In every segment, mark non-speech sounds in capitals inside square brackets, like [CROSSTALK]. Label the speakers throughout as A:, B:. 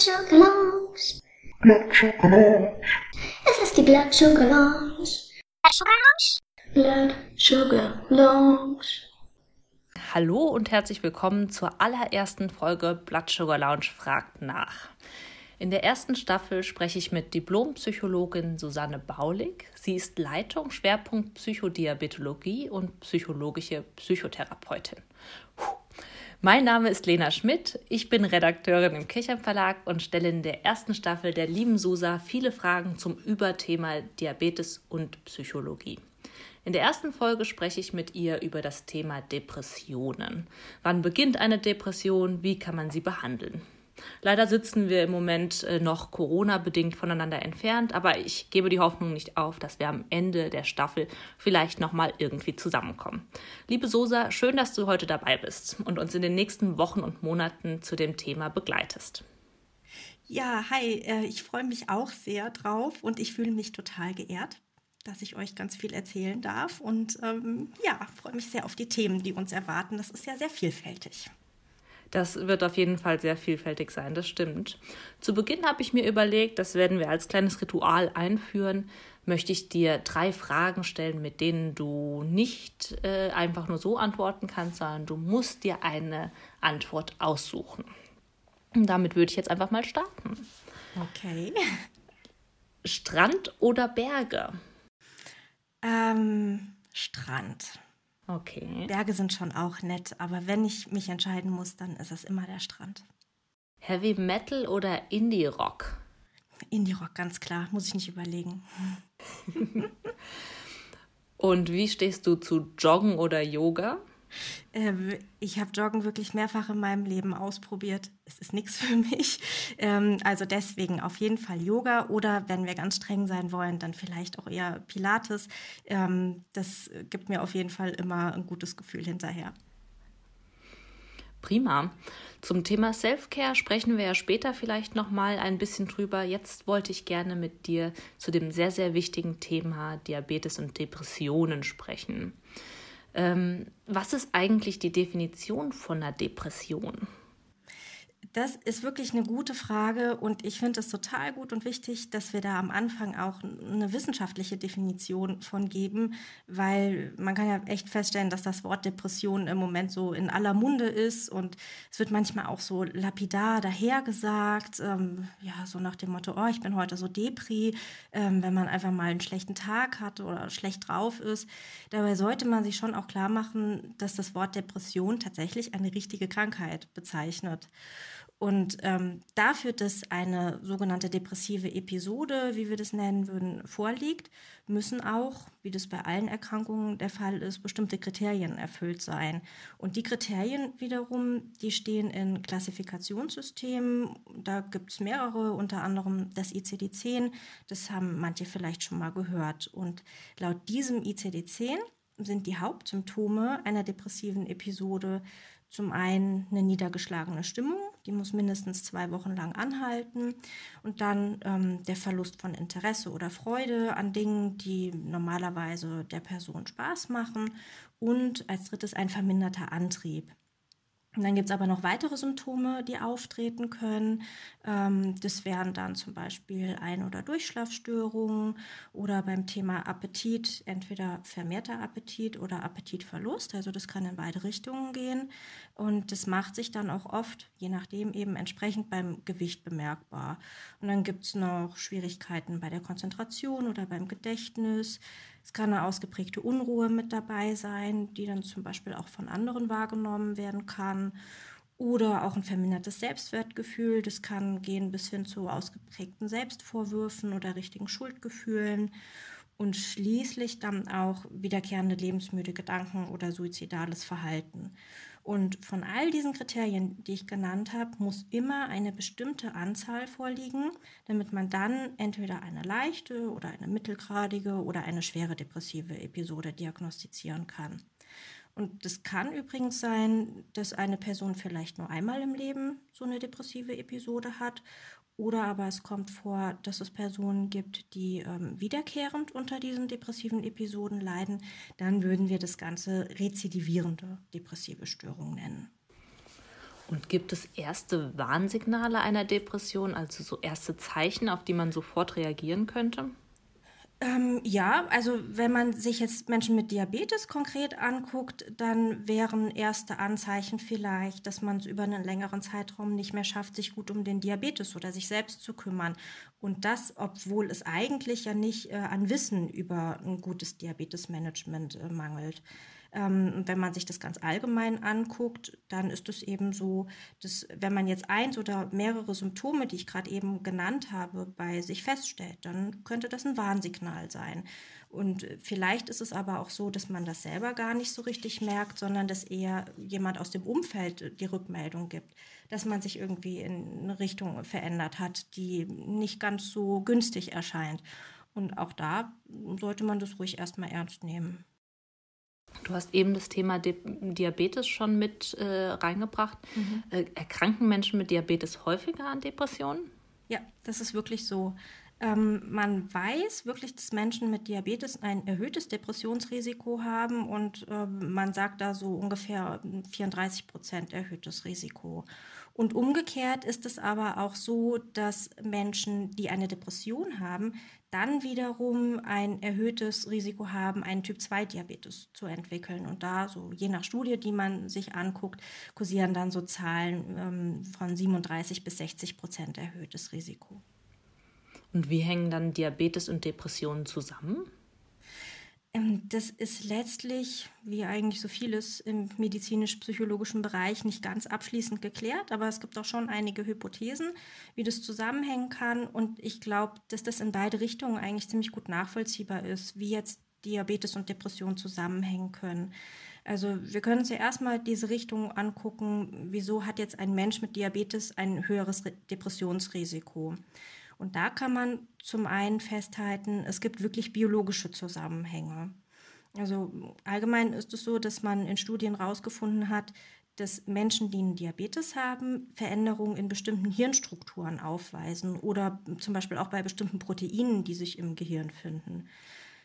A: Blood Sugar Lounge. Blood Sugar Lounge. Es ist die Blood Sugar Lounge. Blood Sugar Lounge. Blood Sugar Lounge.
B: Hallo und herzlich willkommen zur allerersten Folge Blood Sugar Lounge fragt nach. In der ersten Staffel spreche ich mit Diplompsychologin Susanne Baulig. Sie ist Leitung Schwerpunkt Psychodiabetologie und psychologische Psychotherapeutin. Mein Name ist Lena Schmidt. Ich bin Redakteurin im Kirchheim Verlag und stelle in der ersten Staffel der lieben Susa viele Fragen zum Überthema Diabetes und Psychologie. In der ersten Folge spreche ich mit ihr über das Thema Depressionen. Wann beginnt eine Depression? Wie kann man sie behandeln? Leider sitzen wir im Moment äh, noch Corona-bedingt voneinander entfernt, aber ich gebe die Hoffnung nicht auf, dass wir am Ende der Staffel vielleicht nochmal irgendwie zusammenkommen. Liebe Sosa, schön, dass du heute dabei bist und uns in den nächsten Wochen und Monaten zu dem Thema begleitest.
C: Ja, hi, äh, ich freue mich auch sehr drauf und ich fühle mich total geehrt, dass ich euch ganz viel erzählen darf und ähm, ja, freue mich sehr auf die Themen, die uns erwarten. Das ist ja sehr vielfältig.
B: Das wird auf jeden Fall sehr vielfältig sein, das stimmt. Zu Beginn habe ich mir überlegt, das werden wir als kleines Ritual einführen, möchte ich dir drei Fragen stellen, mit denen du nicht äh, einfach nur so antworten kannst, sondern du musst dir eine Antwort aussuchen. Und damit würde ich jetzt einfach mal starten.
C: Okay.
B: Strand oder Berge?
C: Ähm, Strand.
B: Okay.
C: Berge sind schon auch nett, aber wenn ich mich entscheiden muss, dann ist es immer der Strand.
B: Heavy Metal oder Indie Rock?
C: Indie Rock, ganz klar, muss ich nicht überlegen. [LAUGHS]
B: Und wie stehst du zu Joggen oder Yoga?
C: Ähm, ich habe Joggen wirklich mehrfach in meinem Leben ausprobiert. Es ist nichts für mich. Ähm, also deswegen auf jeden Fall Yoga oder wenn wir ganz streng sein wollen, dann vielleicht auch eher Pilates. Ähm, das gibt mir auf jeden Fall immer ein gutes Gefühl hinterher.
B: Prima. Zum Thema Self-Care sprechen wir ja später vielleicht noch mal ein bisschen drüber. Jetzt wollte ich gerne mit dir zu dem sehr sehr wichtigen Thema Diabetes und Depressionen sprechen. Ähm, was ist eigentlich die Definition von einer Depression?
C: Das ist wirklich eine gute Frage und ich finde es total gut und wichtig, dass wir da am Anfang auch eine wissenschaftliche Definition von geben, weil man kann ja echt feststellen, dass das Wort Depression im Moment so in aller Munde ist und es wird manchmal auch so lapidar dahergesagt, ähm, ja, so nach dem Motto, oh, ich bin heute so Depri, ähm, wenn man einfach mal einen schlechten Tag hat oder schlecht drauf ist. Dabei sollte man sich schon auch klar machen, dass das Wort Depression tatsächlich eine richtige Krankheit bezeichnet. Und ähm, dafür, dass eine sogenannte depressive Episode, wie wir das nennen würden, vorliegt, müssen auch, wie das bei allen Erkrankungen der Fall ist, bestimmte Kriterien erfüllt sein. Und die Kriterien wiederum, die stehen in Klassifikationssystemen. Da gibt es mehrere, unter anderem das ICD-10. Das haben manche vielleicht schon mal gehört. Und laut diesem ICD-10 sind die Hauptsymptome einer depressiven Episode zum einen eine niedergeschlagene Stimmung, die muss mindestens zwei Wochen lang anhalten. Und dann ähm, der Verlust von Interesse oder Freude an Dingen, die normalerweise der Person Spaß machen. Und als drittes ein verminderter Antrieb. Und dann gibt es aber noch weitere Symptome, die auftreten können. Ähm, das wären dann zum Beispiel Ein- oder Durchschlafstörungen oder beim Thema Appetit entweder vermehrter Appetit oder Appetitverlust. Also das kann in beide Richtungen gehen. Und das macht sich dann auch oft, je nachdem, eben entsprechend beim Gewicht bemerkbar. Und dann gibt es noch Schwierigkeiten bei der Konzentration oder beim Gedächtnis. Es kann eine ausgeprägte Unruhe mit dabei sein, die dann zum Beispiel auch von anderen wahrgenommen werden kann. Oder auch ein vermindertes Selbstwertgefühl. Das kann gehen bis hin zu ausgeprägten Selbstvorwürfen oder richtigen Schuldgefühlen. Und schließlich dann auch wiederkehrende lebensmüde Gedanken oder suizidales Verhalten. Und von all diesen Kriterien, die ich genannt habe, muss immer eine bestimmte Anzahl vorliegen, damit man dann entweder eine leichte oder eine mittelgradige oder eine schwere depressive Episode diagnostizieren kann. Und das kann übrigens sein, dass eine Person vielleicht nur einmal im Leben so eine depressive Episode hat oder aber es kommt vor, dass es Personen gibt, die ähm, wiederkehrend unter diesen depressiven Episoden leiden. Dann würden wir das Ganze rezidivierende depressive Störung nennen.
B: Und gibt es erste Warnsignale einer Depression, also so erste Zeichen, auf die man sofort reagieren könnte?
C: Ähm, ja, also wenn man sich jetzt Menschen mit Diabetes konkret anguckt, dann wären erste Anzeichen vielleicht, dass man es über einen längeren Zeitraum nicht mehr schafft, sich gut um den Diabetes oder sich selbst zu kümmern. Und das, obwohl es eigentlich ja nicht äh, an Wissen über ein gutes Diabetesmanagement äh, mangelt. Ähm, wenn man sich das ganz allgemein anguckt, dann ist es eben so, dass wenn man jetzt eins oder mehrere Symptome, die ich gerade eben genannt habe, bei sich feststellt, dann könnte das ein Warnsignal sein. Und vielleicht ist es aber auch so, dass man das selber gar nicht so richtig merkt, sondern dass eher jemand aus dem Umfeld die Rückmeldung gibt, dass man sich irgendwie in eine Richtung verändert hat, die nicht ganz so günstig erscheint. Und auch da sollte man das ruhig erstmal ernst nehmen.
B: Du hast eben das Thema Diabetes schon mit äh, reingebracht. Mhm. Äh, erkranken Menschen mit Diabetes häufiger an Depressionen?
C: Ja, das ist wirklich so. Ähm, man weiß wirklich, dass Menschen mit Diabetes ein erhöhtes Depressionsrisiko haben und äh, man sagt da so ungefähr 34 Prozent erhöhtes Risiko. Und umgekehrt ist es aber auch so, dass Menschen, die eine Depression haben, dann wiederum ein erhöhtes Risiko haben, einen Typ-2-Diabetes zu entwickeln. Und da, so je nach Studie, die man sich anguckt, kursieren dann so Zahlen ähm, von 37 bis 60 Prozent erhöhtes Risiko.
B: Und wie hängen dann Diabetes und Depressionen zusammen?
C: Ähm, das ist letztlich, wie eigentlich so vieles im medizinisch-psychologischen Bereich, nicht ganz abschließend geklärt, aber es gibt auch schon einige Hypothesen, wie das zusammenhängen kann. Und ich glaube, dass das in beide Richtungen eigentlich ziemlich gut nachvollziehbar ist, wie jetzt Diabetes und Depression zusammenhängen können. Also wir können uns ja erstmal diese Richtung angucken, wieso hat jetzt ein Mensch mit Diabetes ein höheres Depressionsrisiko. Und da kann man zum einen festhalten, es gibt wirklich biologische Zusammenhänge. Also allgemein ist es so, dass man in Studien herausgefunden hat, dass Menschen, die einen Diabetes haben, Veränderungen in bestimmten Hirnstrukturen aufweisen oder zum Beispiel auch bei bestimmten Proteinen, die sich im Gehirn finden.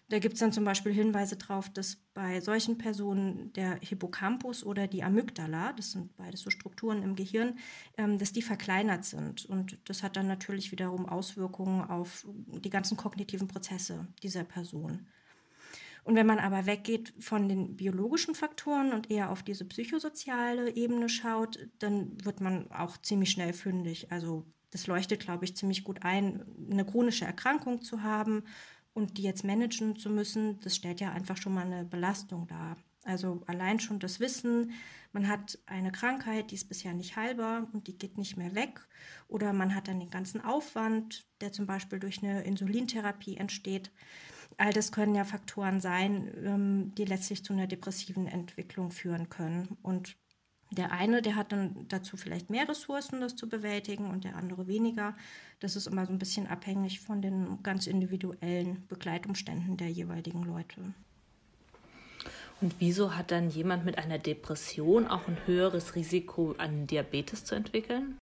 C: Da gibt es dann zum Beispiel Hinweise darauf, dass bei solchen Personen der Hippocampus oder die Amygdala, das sind beides so Strukturen im Gehirn, ähm, dass die verkleinert sind. Und das hat dann natürlich wiederum Auswirkungen auf die ganzen kognitiven Prozesse dieser Person. Und wenn man aber weggeht von den biologischen Faktoren und eher auf diese psychosoziale Ebene schaut, dann wird man auch ziemlich schnell fündig. Also das leuchtet, glaube ich, ziemlich gut ein, eine chronische Erkrankung zu haben, und die jetzt managen zu müssen, das stellt ja einfach schon mal eine Belastung dar. Also allein schon das Wissen, man hat eine Krankheit, die ist bisher nicht heilbar und die geht nicht mehr weg. Oder man hat dann den ganzen Aufwand, der zum Beispiel durch eine Insulintherapie entsteht. All das können ja Faktoren sein, ähm, die letztlich zu einer depressiven Entwicklung führen können. Und der eine, der hat dann dazu vielleicht mehr Ressourcen, das zu bewältigen, und der andere weniger. Das ist immer so ein bisschen abhängig von den ganz individuellen Begleitumständen der jeweiligen Leute.
B: Und wieso hat dann jemand mit einer Depression auch ein höheres Risiko, an Diabetes zu entwickeln?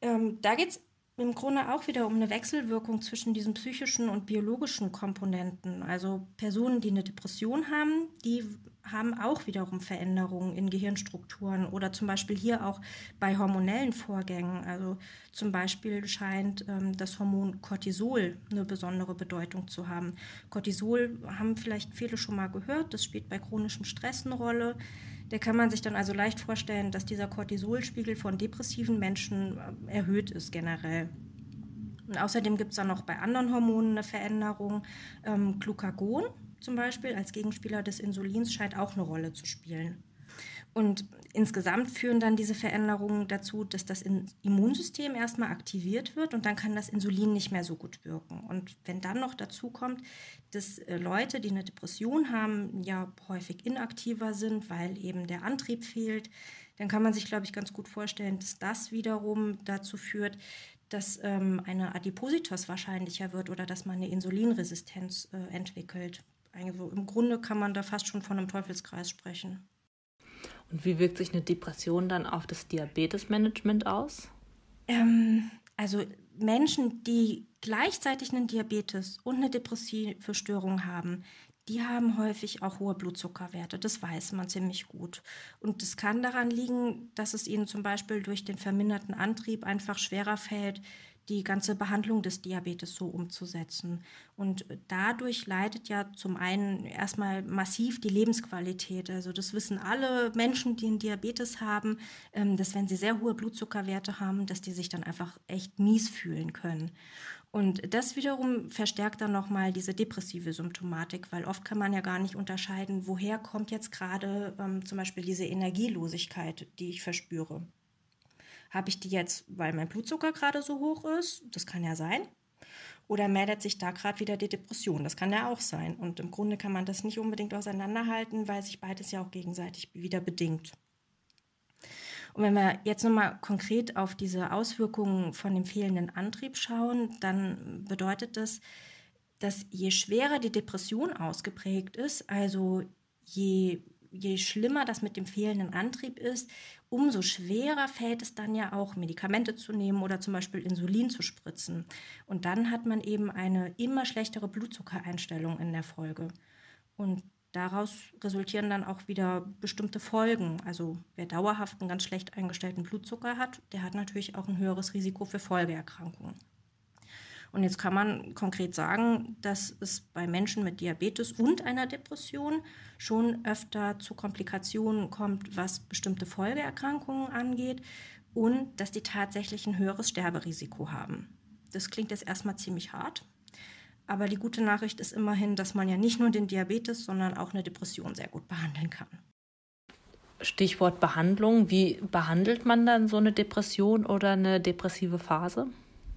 C: Ähm, da geht es im Grunde auch wieder um eine Wechselwirkung zwischen diesen psychischen und biologischen Komponenten. Also Personen, die eine Depression haben, die haben auch wiederum Veränderungen in Gehirnstrukturen oder zum Beispiel hier auch bei hormonellen Vorgängen. Also zum Beispiel scheint ähm, das Hormon Cortisol eine besondere Bedeutung zu haben. Cortisol haben vielleicht viele schon mal gehört, das spielt bei chronischem Stress eine Rolle. Da kann man sich dann also leicht vorstellen, dass dieser Cortisolspiegel von depressiven Menschen äh, erhöht ist generell. Und außerdem gibt es dann noch bei anderen Hormonen eine Veränderung. Ähm, Glucagon zum Beispiel als Gegenspieler des Insulins scheint auch eine Rolle zu spielen. Und insgesamt führen dann diese Veränderungen dazu, dass das Immunsystem erstmal aktiviert wird und dann kann das Insulin nicht mehr so gut wirken. Und wenn dann noch dazu kommt, dass äh, Leute, die eine Depression haben, ja häufig inaktiver sind, weil eben der Antrieb fehlt, dann kann man sich, glaube ich, ganz gut vorstellen, dass das wiederum dazu führt, dass ähm, eine Adipositas wahrscheinlicher wird oder dass man eine Insulinresistenz äh, entwickelt. Also im Grunde kann man da fast schon von einem Teufelskreis sprechen.
B: Und wie wirkt sich eine Depression dann auf das Diabetesmanagement aus?
C: Ähm, also Menschen, die gleichzeitig einen Diabetes und eine depressive Störung haben, die haben häufig auch hohe Blutzuckerwerte. Das weiß man ziemlich gut. Und es kann daran liegen, dass es ihnen zum Beispiel durch den verminderten Antrieb einfach schwerer fällt, die ganze Behandlung des Diabetes so umzusetzen. Und dadurch leidet ja zum einen erstmal massiv die Lebensqualität. Also das wissen alle Menschen, die einen Diabetes haben, ähm, dass wenn sie sehr hohe Blutzuckerwerte haben, dass die sich dann einfach echt mies fühlen können. Und das wiederum verstärkt dann nochmal diese depressive Symptomatik, weil oft kann man ja gar nicht unterscheiden, woher kommt jetzt gerade ähm, zum Beispiel diese Energielosigkeit, die ich verspüre. Habe ich die jetzt, weil mein Blutzucker gerade so hoch ist? Das kann ja sein. Oder meldet sich da gerade wieder die Depression? Das kann ja auch sein. Und im Grunde kann man das nicht unbedingt auseinanderhalten, weil sich beides ja auch gegenseitig wieder bedingt. Und wenn wir jetzt nochmal konkret auf diese Auswirkungen von dem fehlenden Antrieb schauen, dann bedeutet das, dass je schwerer die Depression ausgeprägt ist, also je je schlimmer das mit dem fehlenden Antrieb ist, umso schwerer fällt es dann ja auch, Medikamente zu nehmen oder zum Beispiel Insulin zu spritzen. Und dann hat man eben eine immer schlechtere Blutzuckereinstellung in der Folge. Und daraus resultieren dann auch wieder bestimmte Folgen. Also wer dauerhaft einen ganz schlecht eingestellten Blutzucker hat, der hat natürlich auch ein höheres Risiko für Folgeerkrankungen. Und jetzt kann man konkret sagen, dass es bei Menschen mit Diabetes und einer Depression schon öfter zu Komplikationen kommt, was bestimmte Folgeerkrankungen angeht und dass die tatsächlich ein höheres Sterberisiko haben. Das klingt jetzt erstmal ziemlich hart, aber die gute Nachricht ist immerhin, dass man ja nicht nur den Diabetes, sondern auch eine Depression sehr gut behandeln kann.
B: Stichwort Behandlung. Wie behandelt man dann so eine Depression oder eine depressive Phase?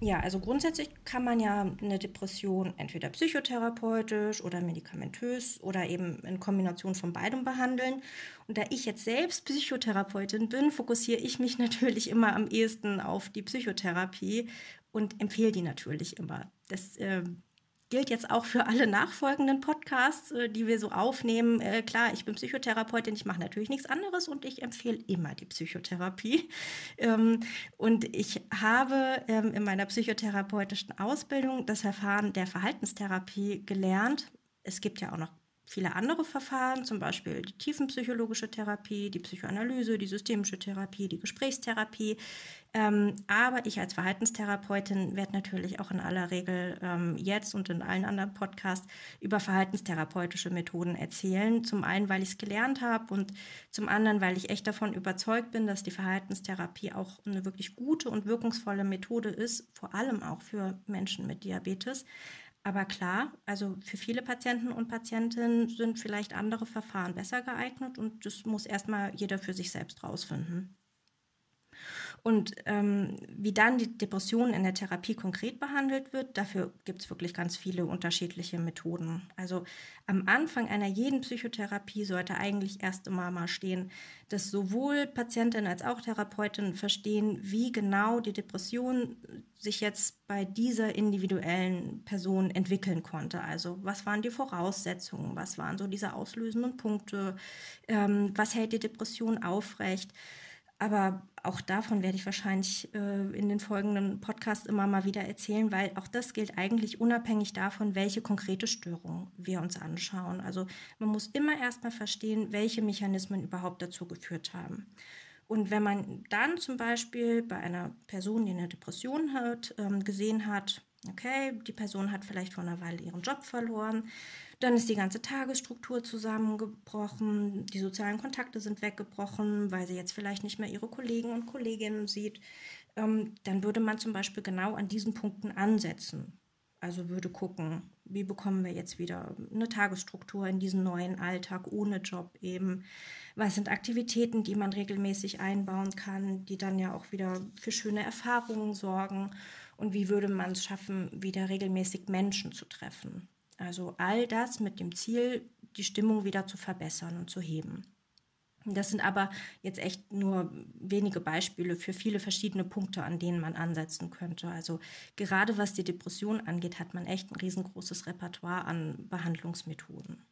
C: Ja, also grundsätzlich kann man ja eine Depression entweder psychotherapeutisch oder medikamentös oder eben in Kombination von beidem behandeln. Und da ich jetzt selbst Psychotherapeutin bin, fokussiere ich mich [LAUGHS] natürlich immer am ehesten auf die Psychotherapie und empfehle die natürlich immer. Das äh, gilt jetzt auch für alle nachfolgenden Podcasts, äh, die wir so aufnehmen. Äh, klar, ich bin Psychotherapeutin, ich mache natürlich nichts anderes und ich empfehle immer die Psychotherapie. [LAUGHS] Ähm, und ich habe ähm, in meiner psychotherapeutischen Ausbildung das Verfahren der Verhaltenstherapie gelernt. Es gibt ja auch noch viele andere Verfahren, zum Beispiel die tiefenpsychologische Therapie, die Psychoanalyse, die systemische Therapie, die Gesprächstherapie. Ähm, aber ich als Verhaltenstherapeutin werde natürlich auch in aller Regel ähm, jetzt und in allen anderen Podcasts über verhaltenstherapeutische Methoden erzählen. Zum einen, weil ich es gelernt habe und zum anderen, weil ich echt davon überzeugt bin, dass die Verhaltenstherapie auch eine wirklich gute und wirkungsvolle Methode ist, vor allem auch für Menschen mit Diabetes. Aber klar, also für viele Patienten und Patientinnen sind vielleicht andere Verfahren besser geeignet und das muss erstmal jeder für sich selbst rausfinden. Und ähm, wie dann die Depression in der Therapie konkret behandelt wird, dafür gibt es wirklich ganz viele unterschiedliche Methoden. Also am Anfang einer jeden Psychotherapie sollte eigentlich erst immer mal stehen, dass sowohl Patientin als auch Therapeutin verstehen, wie genau die Depression sich jetzt bei dieser individuellen Person entwickeln konnte. Also was waren die Voraussetzungen, was waren so diese auslösenden Punkte, ähm, was hält die Depression aufrecht. Aber auch davon werde ich wahrscheinlich äh, in den folgenden Podcasts immer mal wieder erzählen, weil auch das gilt eigentlich unabhängig davon, welche konkrete Störung wir uns anschauen. Also man muss immer erstmal verstehen, welche Mechanismen überhaupt dazu geführt haben. Und wenn man dann zum Beispiel bei einer Person, die eine Depression hat, ähm, gesehen hat, okay, die Person hat vielleicht vor einer Weile ihren Job verloren, dann ist die ganze Tagesstruktur zusammengebrochen, die sozialen Kontakte sind weggebrochen, weil sie jetzt vielleicht nicht mehr ihre Kollegen und Kolleginnen sieht. Ähm, dann würde man zum Beispiel genau an diesen Punkten ansetzen. Also würde gucken, wie bekommen wir jetzt wieder eine Tagesstruktur in diesen neuen Alltag ohne Job eben. Was sind Aktivitäten, die man regelmäßig einbauen kann, die dann ja auch wieder für schöne Erfahrungen sorgen. Und wie würde man es schaffen, wieder regelmäßig Menschen zu treffen? Also all das mit dem Ziel, die Stimmung wieder zu verbessern und zu heben. Das sind aber jetzt echt nur wenige Beispiele für viele verschiedene Punkte, an denen man ansetzen könnte. Also gerade was die Depression angeht, hat man echt ein riesengroßes Repertoire an Behandlungsmethoden.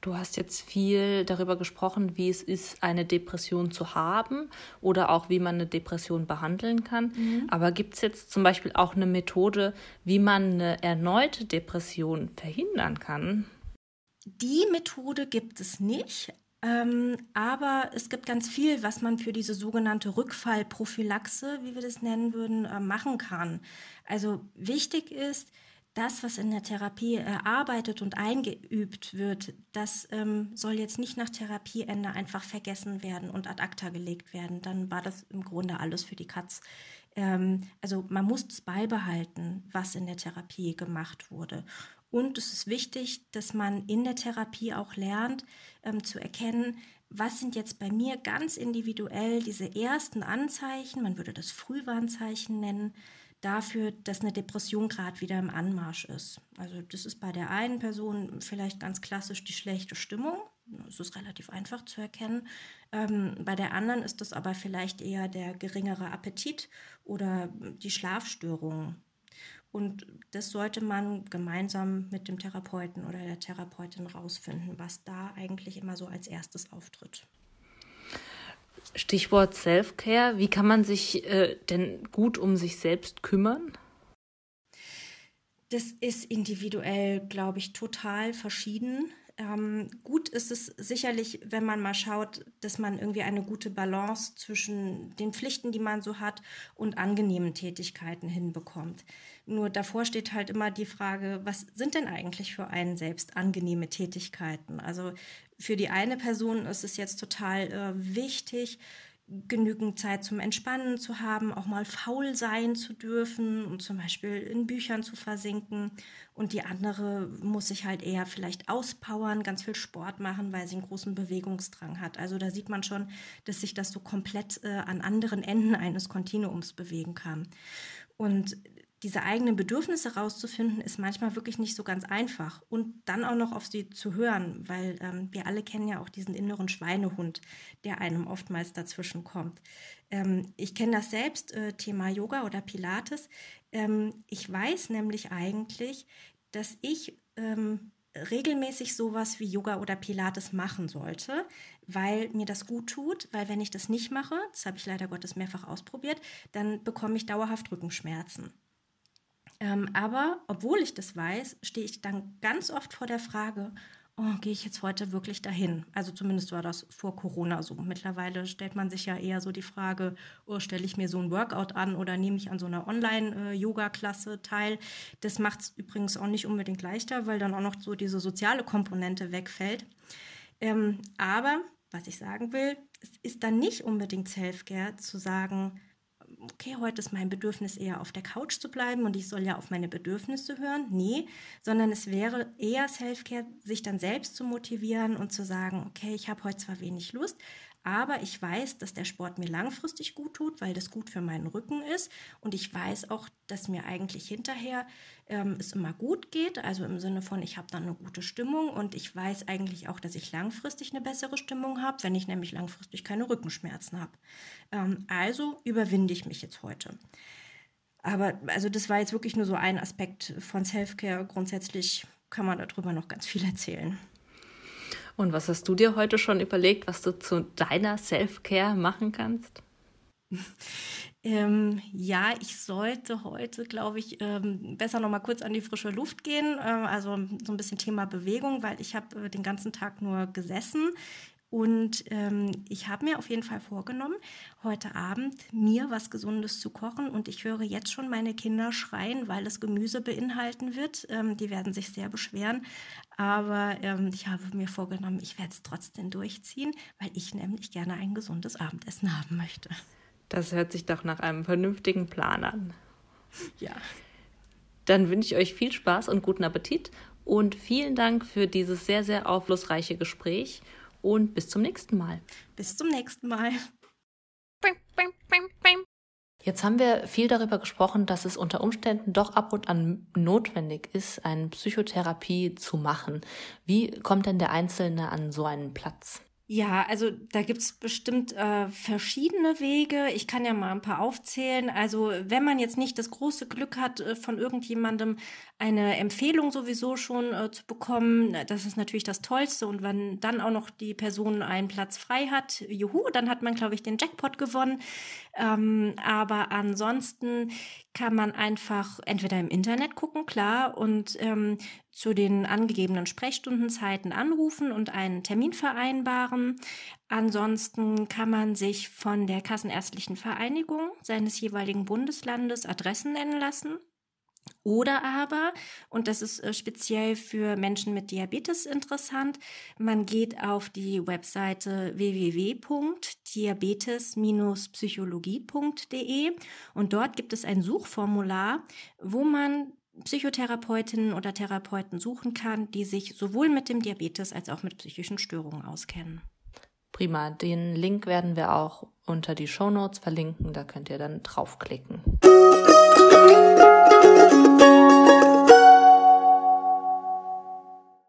B: Du hast jetzt viel darüber gesprochen, wie es ist, eine Depression zu haben oder auch wie man eine Depression behandeln kann. Mhm. Aber gibt es jetzt zum Beispiel auch eine Methode, wie man eine erneute Depression verhindern kann?
C: die Methode gibt es nicht, ähm, aber es gibt ganz viel, was man für diese sogenannte Rückfallprophylaxe, wie wir das nennen würden, äh, machen kann. Also wichtig ist, das, was in der Therapie erarbeitet und eingeübt wird, das ähm, soll jetzt nicht nach Therapieende einfach vergessen werden und ad acta gelegt werden. Dann war das im Grunde alles für die Katz. Ähm, also man muss es beibehalten, was in der Therapie gemacht wurde. Und es ist wichtig, dass man in der Therapie auch lernt ähm, zu erkennen, was sind jetzt bei mir ganz individuell diese ersten Anzeichen, man würde das Frühwarnzeichen nennen, dafür, dass eine Depression gerade wieder im Anmarsch ist. Also das ist bei der einen Person vielleicht ganz klassisch die schlechte Stimmung. Das ist relativ einfach zu erkennen. Ähm, bei der anderen ist das aber vielleicht eher der geringere Appetit oder die Schlafstörungen. Und das sollte man gemeinsam mit dem Therapeuten oder der Therapeutin rausfinden, was da eigentlich immer so als erstes auftritt.
B: Stichwort Self-Care. Wie kann man sich äh, denn gut um sich selbst kümmern?
C: Das ist individuell, glaube ich, total verschieden. Ähm, gut ist es sicherlich, wenn man mal schaut, dass man irgendwie eine gute Balance zwischen den Pflichten, die man so hat, und angenehmen Tätigkeiten hinbekommt. Nur davor steht halt immer die Frage, was sind denn eigentlich für einen selbst angenehme Tätigkeiten? Also für die eine Person ist es jetzt total äh, wichtig, genügend Zeit zum Entspannen zu haben, auch mal faul sein zu dürfen und zum Beispiel in Büchern zu versinken. Und die andere muss sich halt eher vielleicht auspowern, ganz viel Sport machen, weil sie einen großen Bewegungsdrang hat. Also da sieht man schon, dass sich das so komplett äh, an anderen Enden eines Kontinuums bewegen kann. Und diese eigenen Bedürfnisse rauszufinden, ist manchmal wirklich nicht so ganz einfach. Und dann auch noch auf sie zu hören, weil ähm, wir alle kennen ja auch diesen inneren Schweinehund, der einem oftmals dazwischen kommt. Ähm, ich kenne das selbst, äh, Thema Yoga oder Pilates. Ähm, ich weiß nämlich eigentlich, dass ich ähm, regelmäßig sowas wie Yoga oder Pilates machen sollte, weil mir das gut tut, weil wenn ich das nicht mache, das habe ich leider Gottes mehrfach ausprobiert, dann bekomme ich dauerhaft Rückenschmerzen. Ähm, aber obwohl ich das weiß, stehe ich dann ganz oft vor der Frage, oh, gehe ich jetzt heute wirklich dahin? Also zumindest war das vor Corona so. Mittlerweile stellt man sich ja eher so die Frage, oh, stelle ich mir so ein Workout an oder nehme ich an so einer Online-Yoga-Klasse teil? Das macht es übrigens auch nicht unbedingt leichter, weil dann auch noch so diese soziale Komponente wegfällt. Ähm, aber was ich sagen will, es ist dann nicht unbedingt Self-Care zu sagen, okay, heute ist mein Bedürfnis eher auf der Couch zu bleiben und ich soll ja auf meine Bedürfnisse hören. Nee, sondern es wäre eher Self-Care, sich dann selbst zu motivieren und zu sagen, okay, ich habe heute zwar wenig Lust, aber ich weiß, dass der Sport mir langfristig gut tut, weil das gut für meinen Rücken ist. Und ich weiß auch, dass mir eigentlich hinterher ähm, es immer gut geht. Also im Sinne von, ich habe dann eine gute Stimmung. Und ich weiß eigentlich auch, dass ich langfristig eine bessere Stimmung habe, wenn ich nämlich langfristig keine Rückenschmerzen habe. Ähm, also überwinde ich mich jetzt heute. Aber also das war jetzt wirklich nur so ein Aspekt von Selfcare. Grundsätzlich kann man darüber noch ganz viel erzählen.
B: Und was hast du dir heute schon überlegt, was du zu deiner Self-Care machen kannst? [LAUGHS]
C: Ähm, ja, ich sollte heute, glaube ich, ähm, besser noch mal kurz an die frische Luft gehen. Äh, also so ein bisschen Thema Bewegung, weil ich habe äh, den ganzen Tag nur gesessen. Und ähm, ich habe mir auf jeden Fall vorgenommen, heute Abend mir was Gesundes zu kochen. Und ich höre jetzt schon meine Kinder schreien, weil es Gemüse beinhalten wird. Ähm, die werden sich sehr beschweren. Aber ähm, ich habe mir vorgenommen, ich werde es trotzdem durchziehen, weil ich nämlich gerne ein gesundes Abendessen haben möchte.
B: Das hört sich doch nach einem vernünftigen Plan an.
C: Ja.
B: Dann wünsche ich euch viel Spaß und guten Appetit und vielen Dank für dieses sehr, sehr aufschlussreiche Gespräch und bis zum nächsten Mal.
C: Bis zum nächsten Mal.
B: Jetzt haben wir viel darüber gesprochen, dass es unter Umständen doch ab und an notwendig ist, eine Psychotherapie zu machen. Wie kommt denn der Einzelne an so einen Platz?
C: Ja, also da gibt's bestimmt äh, verschiedene Wege. Ich kann ja mal ein paar aufzählen. Also wenn man jetzt nicht das große Glück hat, äh, von irgendjemandem eine Empfehlung sowieso schon äh, zu bekommen, das ist natürlich das Tollste. Und wenn dann auch noch die Person einen Platz frei hat, juhu, dann hat man, glaube ich, den Jackpot gewonnen. Ähm, aber ansonsten kann man einfach entweder im Internet gucken, klar, und ähm, zu den angegebenen Sprechstundenzeiten anrufen und einen Termin vereinbaren. Ansonsten kann man sich von der Kassenärztlichen Vereinigung seines jeweiligen Bundeslandes Adressen nennen lassen. Oder aber, und das ist äh, speziell für Menschen mit Diabetes interessant, man geht auf die Webseite www.diabetes-psychologie.de und dort gibt es ein Suchformular, wo man Psychotherapeutinnen oder Therapeuten suchen kann, die sich sowohl mit dem Diabetes als auch mit psychischen Störungen auskennen.
B: Prima, den Link werden wir auch unter die Show Notes verlinken, da könnt ihr dann draufklicken. Musik